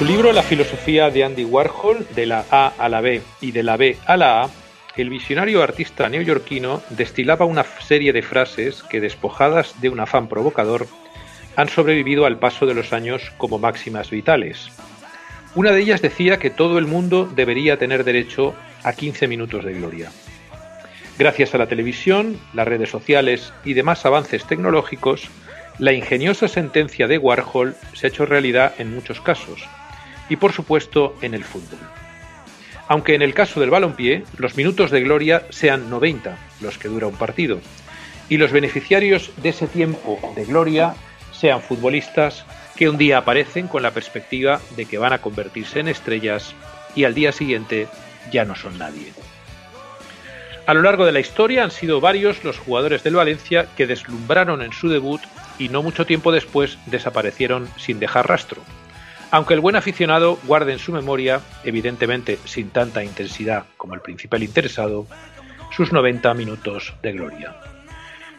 La filosofía de Andy Warhol, de la A a la B y de la B a la A, el visionario artista neoyorquino destilaba una serie de frases que, despojadas de un afán provocador, han sobrevivido al paso de los años como máximas vitales. Una de ellas decía que todo el mundo debería tener derecho a 15 minutos de gloria. Gracias a la televisión, las redes sociales y demás avances tecnológicos, la ingeniosa sentencia de Warhol se ha hecho realidad en muchos casos, y por supuesto en el fútbol. Aunque en el caso del balompié los minutos de gloria sean 90, los que dura un partido, y los beneficiarios de ese tiempo de gloria sean futbolistas que un día aparecen con la perspectiva de que van a convertirse en estrellas y al día siguiente ya no son nadie. A lo largo de la historia han sido varios los jugadores del Valencia que deslumbraron en su debut y no mucho tiempo después desaparecieron sin dejar rastro aunque el buen aficionado guarde en su memoria, evidentemente sin tanta intensidad como el principal interesado, sus 90 minutos de gloria.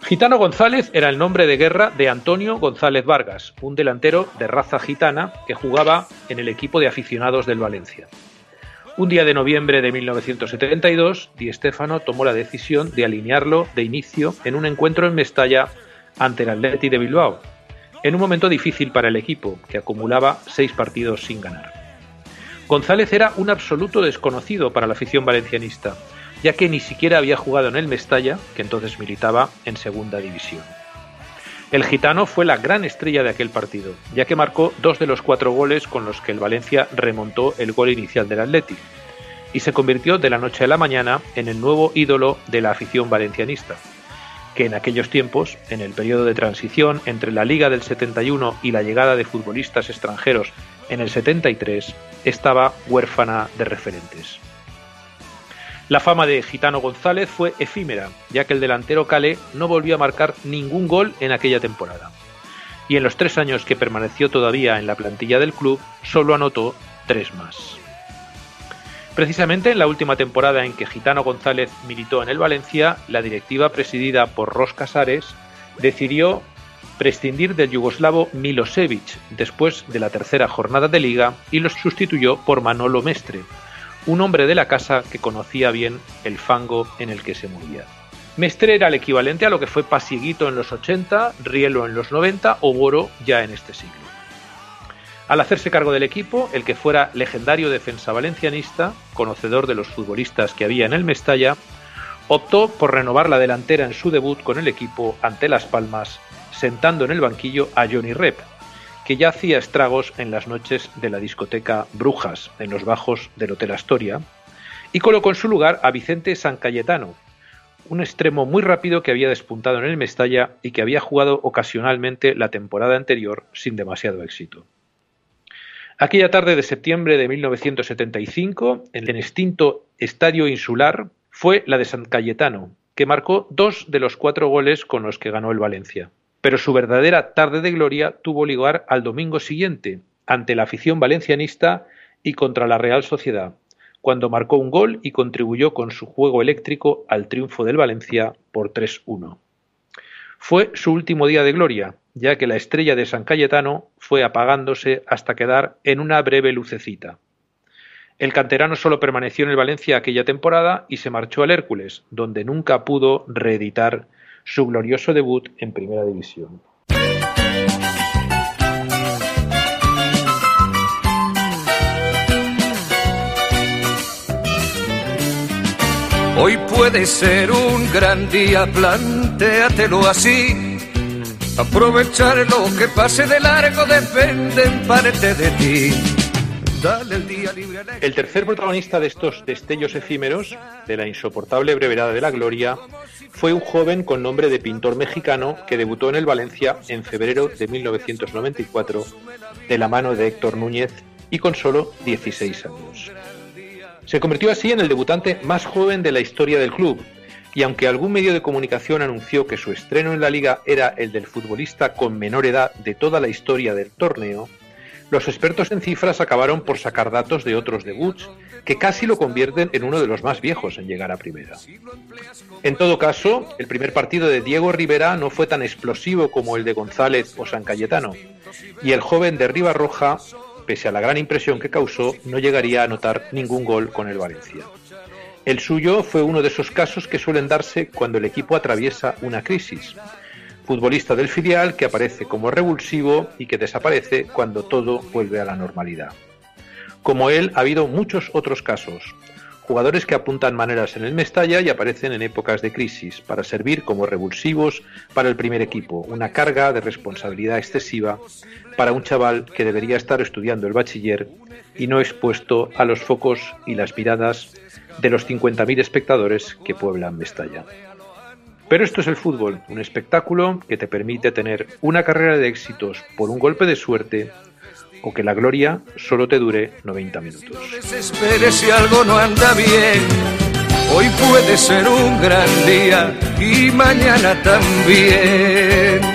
Gitano González era el nombre de guerra de Antonio González Vargas, un delantero de raza gitana que jugaba en el equipo de aficionados del Valencia. Un día de noviembre de 1972, Di Stéfano tomó la decisión de alinearlo de inicio en un encuentro en Mestalla ante el Atleti de Bilbao, en un momento difícil para el equipo, que acumulaba seis partidos sin ganar. González era un absoluto desconocido para la afición valencianista, ya que ni siquiera había jugado en el Mestalla, que entonces militaba en segunda división. El gitano fue la gran estrella de aquel partido, ya que marcó dos de los cuatro goles con los que el Valencia remontó el gol inicial del Atleti, y se convirtió de la noche a la mañana en el nuevo ídolo de la afición valencianista, que en aquellos tiempos, en el periodo de transición entre la Liga del 71 y la llegada de futbolistas extranjeros en el 73, estaba huérfana de referentes. La fama de Gitano González fue efímera, ya que el delantero Cale no volvió a marcar ningún gol en aquella temporada. Y en los tres años que permaneció todavía en la plantilla del club, solo anotó tres más. Precisamente en la última temporada en que Gitano González militó en el Valencia, la directiva presidida por Ros Casares decidió prescindir del yugoslavo Milosevic después de la tercera jornada de liga y lo sustituyó por Manolo Mestre, un hombre de la casa que conocía bien el fango en el que se movía. Mestre era el equivalente a lo que fue Pasiguito en los 80, Rielo en los 90 o Boro ya en este siglo. Al hacerse cargo del equipo, el que fuera legendario defensa valencianista, conocedor de los futbolistas que había en el Mestalla, optó por renovar la delantera en su debut con el equipo ante Las Palmas, sentando en el banquillo a Johnny Rep, que ya hacía estragos en las noches de la discoteca Brujas, en los bajos del Hotel Astoria, y colocó en su lugar a Vicente San Cayetano, un extremo muy rápido que había despuntado en el Mestalla y que había jugado ocasionalmente la temporada anterior sin demasiado éxito. Aquella tarde de septiembre de 1975, en el extinto Estadio Insular, fue la de San Cayetano, que marcó dos de los cuatro goles con los que ganó el Valencia. Pero su verdadera tarde de gloria tuvo lugar al domingo siguiente, ante la afición valencianista y contra la Real Sociedad, cuando marcó un gol y contribuyó con su juego eléctrico al triunfo del Valencia por 3-1. Fue su último día de gloria, ya que la estrella de San Cayetano fue apagándose hasta quedar en una breve lucecita. El canterano solo permaneció en el Valencia aquella temporada y se marchó al Hércules, donde nunca pudo reeditar su glorioso debut en Primera División. Hoy puede ser un gran día, plantéatelo así. Aprovechar lo que pase de largo depende en de ti. El tercer protagonista de estos destellos efímeros, de la insoportable brevedad de la gloria, fue un joven con nombre de pintor mexicano que debutó en el Valencia en febrero de 1994 de la mano de Héctor Núñez y con solo 16 años. Se convirtió así en el debutante más joven de la historia del club, y aunque algún medio de comunicación anunció que su estreno en la liga era el del futbolista con menor edad de toda la historia del torneo, los expertos en cifras acabaron por sacar datos de otros debuts que casi lo convierten en uno de los más viejos en llegar a primera. En todo caso, el primer partido de Diego Rivera no fue tan explosivo como el de González o San Cayetano, y el joven de Roja, pese a la gran impresión que causó, no llegaría a anotar ningún gol con el Valencia. El suyo fue uno de esos casos que suelen darse cuando el equipo atraviesa una crisis, futbolista del filial que aparece como revulsivo y que desaparece cuando todo vuelve a la normalidad. Como él, ha habido muchos otros casos. Jugadores que apuntan maneras en el Mestalla y aparecen en épocas de crisis para servir como revulsivos para el primer equipo, una carga de responsabilidad excesiva para un chaval que debería estar estudiando el bachiller y no expuesto a los focos y las miradas de los 50.000 espectadores que pueblan Mestalla. Pero esto es el fútbol, un espectáculo que te permite tener una carrera de éxitos por un golpe de suerte o que la gloria solo te dure 90 minutos. No si algo no anda bien. Hoy puede ser un gran día y mañana también.